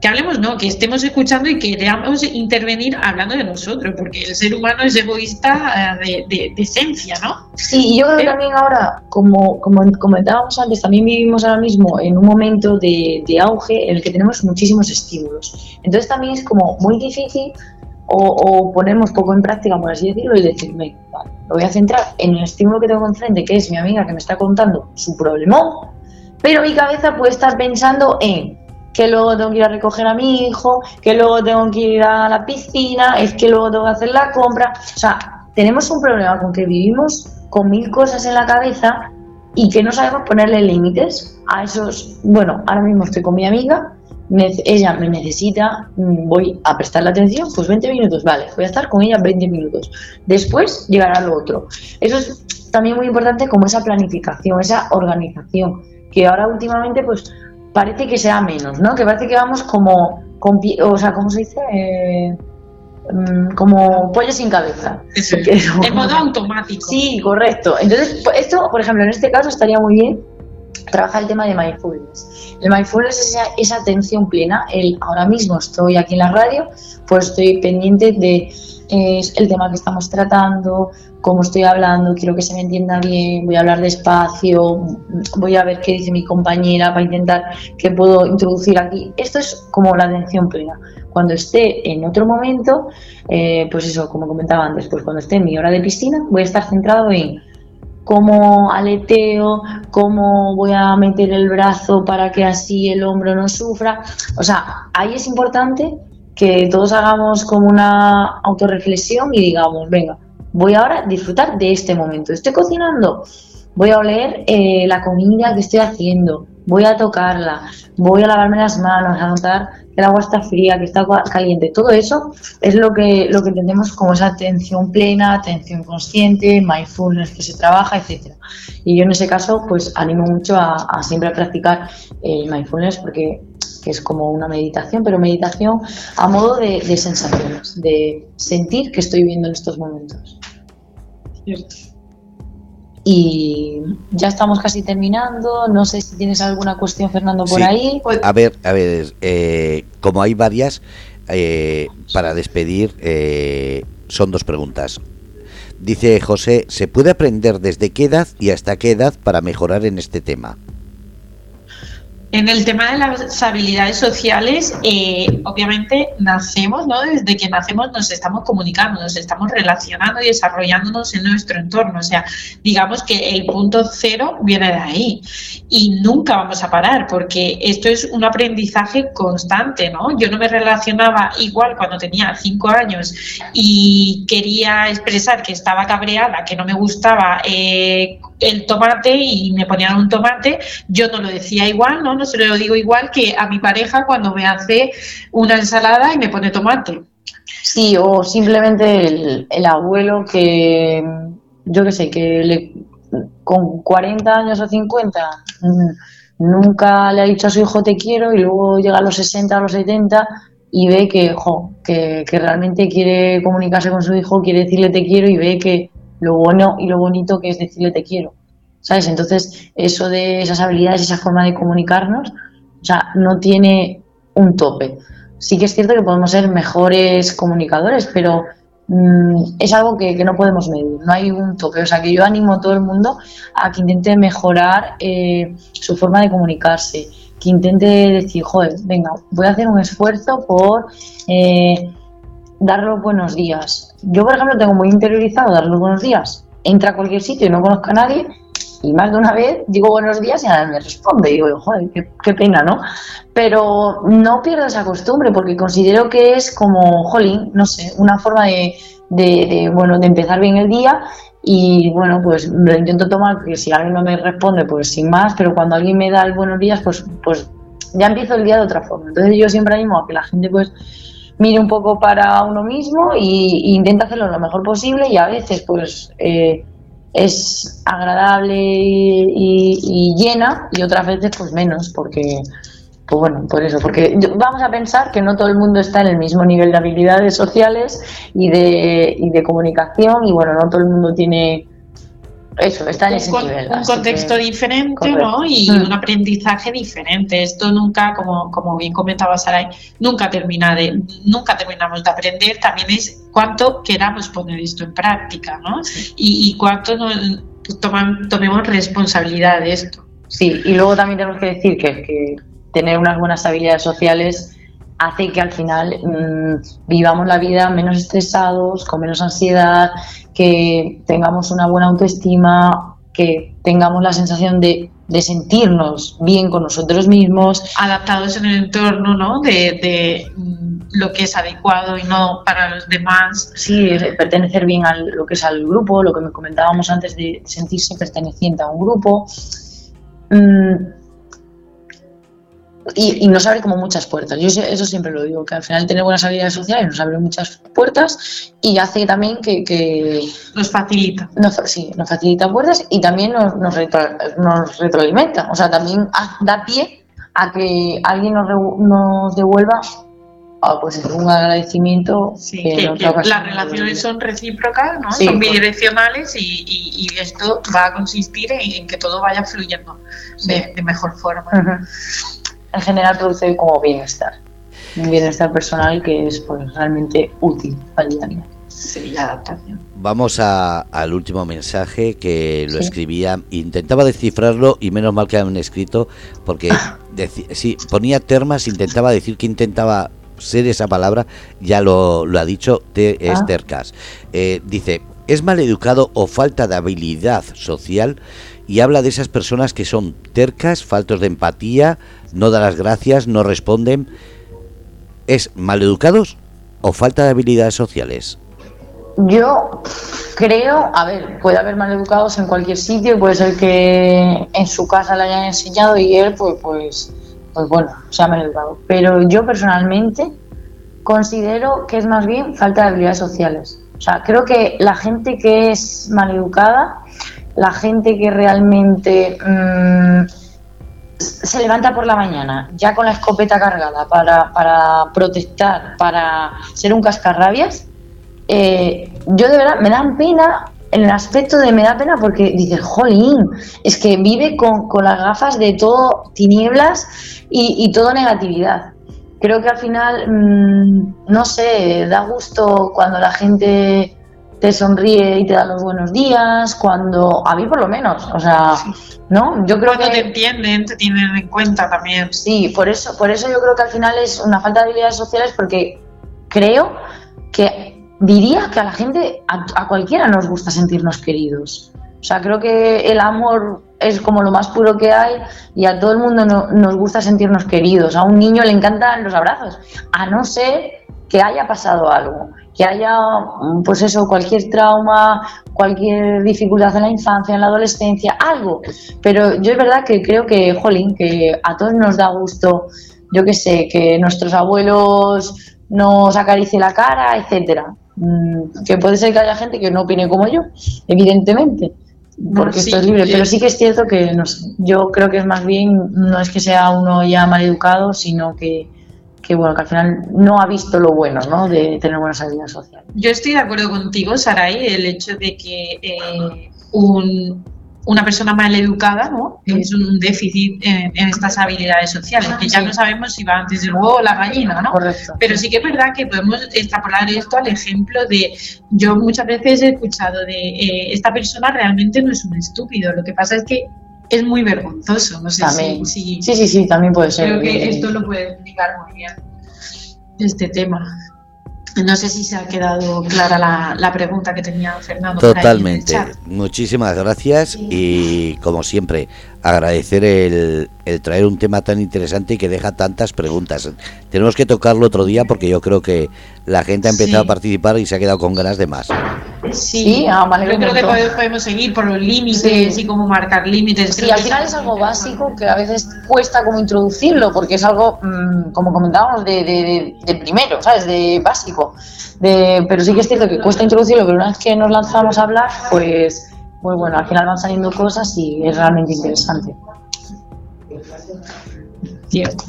S3: que hablemos, no, que estemos escuchando y queramos intervenir hablando de nosotros, porque el ser humano es egoísta eh, de, esencia, ¿no?
S2: Sí, yo creo que también ahora, como, como comentábamos antes, también vivimos ahora mismo en un momento de, auge en el que tenemos muchísimos estímulos. Entonces también es como muy difícil o, ponemos poco en práctica, por así decirlo, y decirme, vale, lo voy a centrar en el estímulo que tengo enfrente, que es mi amiga que me está contando su problemón, pero mi cabeza puede estar pensando en que luego tengo que ir a recoger a mi hijo, que luego tengo que ir a la piscina, es que luego tengo que hacer la compra. O sea, tenemos un problema con que vivimos con mil cosas en la cabeza y que no sabemos ponerle límites a esos. Bueno, ahora mismo estoy con mi amiga, ella me necesita, voy a prestarle atención, pues 20 minutos, vale, voy a estar con ella 20 minutos. Después llegará lo otro. Eso es también muy importante como esa planificación, esa organización, que ahora últimamente pues parece que sea menos, ¿no? Que parece que vamos como, o sea, ¿cómo se dice? Eh, mm, como pollo sin cabeza.
S3: en modo automático.
S2: Sí, correcto. Entonces, pues, esto, por ejemplo, en este caso estaría muy bien trabajar el tema de mindfulness. El mindfulness es esa, esa, atención plena. El, ahora mismo estoy aquí en la radio, pues estoy pendiente de es el tema que estamos tratando, cómo estoy hablando, quiero que se me entienda bien, voy a hablar despacio, voy a ver qué dice mi compañera para intentar qué puedo introducir aquí. Esto es como la atención plena. Cuando esté en otro momento, eh, pues eso, como comentaba antes, pues cuando esté en mi hora de piscina, voy a estar centrado en cómo aleteo, cómo voy a meter el brazo para que así el hombro no sufra. O sea, ahí es importante que todos hagamos como una autorreflexión y digamos, venga, voy ahora a disfrutar de este momento. Estoy cocinando, voy a oler eh, la comida que estoy haciendo, voy a tocarla, voy a lavarme las manos, a notar que el agua está fría, que está caliente. Todo eso es lo que, lo que entendemos como esa atención plena, atención consciente, mindfulness que se trabaja, etcétera. Y yo en ese caso, pues animo mucho a, siempre a practicar el mindfulness porque que es como una meditación, pero meditación a modo de, sensaciones, de sentir que estoy viviendo en estos momentos. Y ya estamos casi terminando. No sé si tienes alguna cuestión, Fernando, por ahí.
S1: A ver, a ver, eh, como hay varias, eh, para despedir, eh, son dos preguntas. Dice José, ¿se puede aprender desde qué edad y hasta qué edad para mejorar en este tema?
S3: En el tema de las habilidades sociales, eh, obviamente nacemos, ¿no? Desde que nacemos nos estamos comunicando, nos estamos relacionando y desarrollándonos en nuestro entorno. O sea, digamos que el punto cero viene de ahí y nunca vamos a parar porque esto es un aprendizaje constante, ¿no? Yo no me relacionaba igual cuando tenía cinco años y quería expresar que estaba cabreada, que no me gustaba eh, el tomate y me ponían un tomate, yo no lo decía igual, ¿no? No se lo digo igual que a mi pareja cuando me hace una ensalada y me pone tomate.
S2: Sí, o simplemente el, abuelo que, yo qué sé, que le, con 40 años o 50 mm, nunca le ha dicho a su hijo te quiero y luego llega a los 60 a los 70 y ve que, jo, que, que realmente quiere comunicarse con su hijo, quiere decirle te quiero y ve que lo bueno y lo bonito que es decirle te quiero. ¿Sabes? Entonces, eso de esas habilidades, esa forma de comunicarnos, o sea, no tiene un tope. Sí que es cierto que podemos ser mejores comunicadores, pero mm, es algo que, que, no podemos medir, no hay un tope. O sea, que yo animo a todo el mundo a que intente mejorar eh, su forma de comunicarse, que intente decir, joder, venga, voy a hacer un esfuerzo por eh, dar los buenos días. Yo, por ejemplo, tengo muy interiorizado dar los buenos días. Entra a cualquier sitio y no conozco a nadie y más de una vez digo buenos días y nadie me responde. Y digo, joder, qué, pena, ¿no? Pero no pierdo esa costumbre porque considero que es como, jolín, no sé, una forma de, de, bueno, de empezar bien el día y bueno, pues lo intento tomar, que si alguien no me responde, pues sin más, pero cuando alguien me da el buenos días, pues, pues ya empiezo el día de otra forma. Entonces yo siempre animo a que la gente pues mire un poco para uno mismo y, intenta hacerlo lo mejor posible y a veces pues eh, es agradable y, llena y otras veces pues menos porque pues bueno por eso porque vamos a pensar que no todo el mundo está en el mismo nivel de habilidades sociales y de, y de comunicación y bueno no todo el mundo tiene eso, está en ese nivel.
S3: Un contexto diferente, ¿no? Y mm. un aprendizaje diferente. Esto nunca, como, como bien comentaba Saray, nunca termina de, nunca terminamos de aprender. También es cuánto queramos poner esto en práctica, ¿no? Y, cuánto tomemos responsabilidad de esto.
S2: Sí, y luego también tenemos que decir que, que tener unas buenas habilidades sociales hace que al final mmm, vivamos la vida menos estresados, con menos ansiedad, que tengamos una buena autoestima, que tengamos la sensación de, de sentirnos bien con nosotros mismos.
S3: Adaptados en el entorno, ¿no? De, de mm, lo que es adecuado y no para los demás.
S2: Sí, pertenecer bien a lo que es al grupo, lo que me comentábamos antes de sentirse perteneciente a un grupo. Mm, y, nos abre como muchas puertas. Yo eso siempre lo digo, que al final tener buenas habilidades sociales nos abre muchas puertas y hace también que...
S3: nos facilita.
S2: sí, nos facilita puertas y también nos, nos, retroalimenta. O sea, también da pie a que alguien nos, nos devuelva ah, pues un agradecimiento.
S3: que, las relaciones son recíprocas, ¿no? son bidireccionales y, y, esto va a consistir en, que todo vaya fluyendo de, mejor forma
S2: en general produce como bienestar. Un bienestar personal que es pues, realmente útil al día a día.
S3: Sí, adaptación.
S1: Vamos al último mensaje que lo escribía, intentaba descifrarlo y menos mal que han escrito porque sí, ponía termas, intentaba decir que intentaba ser esa palabra, ya lo, lo ha dicho de ah. Estercas. Eh, dice, es maleducado o falta de habilidad social y habla de esas personas que son tercas, faltos de empatía, no da las gracias, no responden. ¿Es maleducados o falta de habilidades sociales?
S2: Yo creo, a ver, puede haber maleducados en cualquier sitio, puede ser que en su casa le hayan enseñado y él, pues, pues, pues bueno, se ha maleducado. Pero yo personalmente considero que es más bien falta de habilidades sociales. O sea, creo que la gente que es maleducada, la gente que realmente mm, se levanta por la mañana ya con la escopeta cargada para, para protestar, para ser un cascarrabias, eh, yo de verdad me dan pena en el aspecto de me da pena porque dices, jolín, es que vive con, las gafas de todo tinieblas y, todo negatividad. Creo que al final, mm, no sé, da gusto cuando la gente te sonríe y te da los buenos días, cuando a mí por lo menos, o sea, ¿no?
S3: Yo creo cuando que te entienden, te tienen en cuenta también.
S2: Sí, por eso, por eso yo creo que al final es una falta de habilidades sociales porque creo que diría que a la gente, a, cualquiera nos gusta sentirnos queridos. O sea, creo que el amor es como lo más puro que hay y a todo el mundo nos gusta sentirnos queridos. A un niño le encantan los abrazos, a no ser que haya pasado algo que haya, pues eso, cualquier trauma, cualquier dificultad en la infancia, en la adolescencia, algo. Pero yo es verdad que creo que, jolín, que a todos nos da gusto, yo qué sé, que nuestros abuelos nos acaricien la cara, etcétera. Mm, que puede ser que haya gente que no opine como yo, evidentemente, porque esto es libre, pero sí que es cierto que no yo creo que es más bien, no es que sea uno ya mal educado, sino que que bueno, que al final no ha visto lo bueno, ¿no? De tener buenas habilidades sociales.
S3: Yo estoy de acuerdo contigo, Saray, el hecho de que eh, un, una persona mal educada, ¿no? Es un déficit en, estas habilidades sociales, que ya no sabemos si va antes del huevo o la gallina, ¿no?
S2: Correcto.
S3: Pero sí que es verdad que podemos extrapolar esto al ejemplo de, yo muchas veces he escuchado de, eh, esta persona realmente no es un estúpido, lo que pasa es que es muy vergonzoso, no sé
S2: También.
S3: si,
S2: Sí, sí, sí, también puede ser.
S3: Creo que
S2: Eh,
S3: esto lo puede explicar muy bien este tema. No sé si se ha quedado clara la, la pregunta que tenía Fernando.
S1: Totalmente. Muchísimas gracias y como siempre agradecer el, el traer un tema tan interesante y que deja tantas preguntas. Tenemos que tocarlo otro día porque yo creo que la gente ha empezado
S3: Sí.
S1: a participar y se ha quedado con ganas de más.
S2: Sí, ah, vale,
S3: Yo creo que
S2: montón.
S3: podemos, podemos seguir por los límites
S2: Sí.
S3: y cómo marcar límites.
S2: Sí, al final es algo básico que a veces cuesta como introducirlo, porque es algo, mm, como comentábamos, de, de- de- de primero, ¿sabes? De básico. De, pero sí que es cierto que cuesta introducirlo, pero una vez que nos lanzamos a hablar, pues, pues bueno, al final van saliendo cosas y es realmente interesante.
S3: Cierto.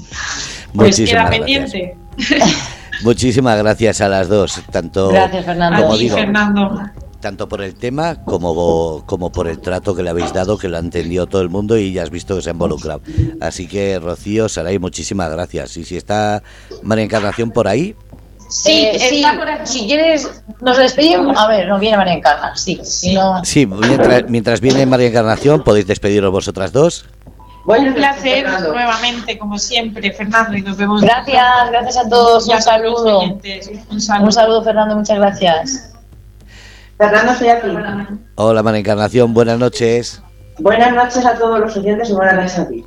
S3: Pues queda
S1: Muchísimas gracias.
S3: pendiente.
S1: Muchísimas gracias a las dos, tanto
S2: Gracias, Fernando.
S1: Como
S3: A ti,
S1: digo.
S3: Fernando.
S1: tanto por el tema como, como por el trato que le habéis dado, que lo ha entendido todo el mundo y ya has visto que se ha involucrado. Así que Rocío, Saray, muchísimas gracias. Y si está María Encarnación por ahí,
S3: Sí,
S2: Eh,
S3: está por aquí.
S2: Si quieres, nos despedimos. A ver, nos viene María Encarna, sí. Si no,
S1: sí, mientras, mientras viene María Encarnación, podéis despediros vosotras dos.
S3: Un placer nuevamente, como siempre, Fernando, y nos vemos.
S2: gracias, gracias a todos. Un saludo.
S3: Un saludo.
S2: Un saludo, Fernando, muchas gracias.
S4: Fernando, estoy aquí.
S1: Hola María Encarnación, buenas noches.
S4: Buenas noches a todos los oyentes y buenas noches a ti.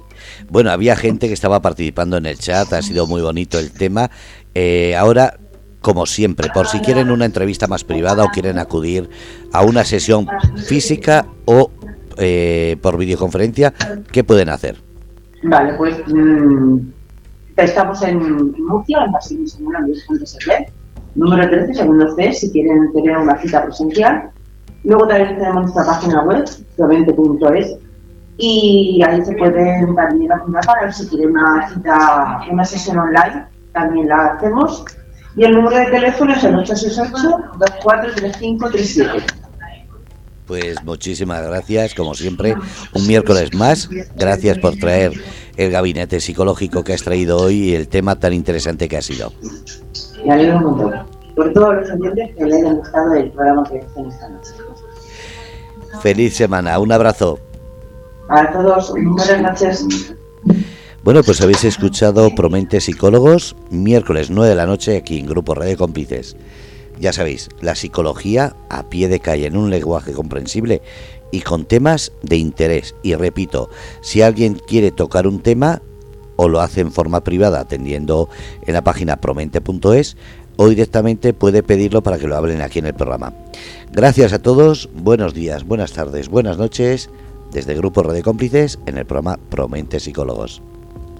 S1: Bueno, había gente que estaba participando en el chat, ha sido muy bonito el tema. Eh, ahora, como siempre, por si quieren una entrevista más privada o quieren acudir a una sesión física o eh, por videoconferencia, ¿qué pueden hacer?
S4: Vale, pues mm, estamos en Murcia, en Basilio número 13, segundo C, si quieren tener una cita presencial. Luego también tenemos nuestra página web, provente.es, y ahí se pueden también apuntar para si quieren una cita, una sesión online, también la hacemos. Y el número de teléfono es el 868-243537.
S1: Pues muchísimas gracias, como siempre, un miércoles más. Gracias por traer el gabinete psicológico que has traído hoy y el tema tan interesante que ha sido.
S4: Me alegro un montón. Por todos los oyentes que le hayan gustado el programa que hacen esta noche.
S1: Feliz semana, un abrazo.
S4: A todos, buenas noches.
S1: Bueno, pues habéis escuchado Promente Psicólogos, miércoles 9 de la noche aquí en Grupo Radio Cómplices. Ya sabéis, la psicología a pie de calle en un lenguaje comprensible y con temas de interés. Y repito, si alguien quiere tocar un tema, o lo hace en forma privada atendiendo en la página promente.es o directamente puede pedirlo para que lo hablen aquí en el programa. Gracias a todos, buenos días, buenas tardes, buenas noches desde Grupo Radio Cómplices en el programa Promente Psicólogos.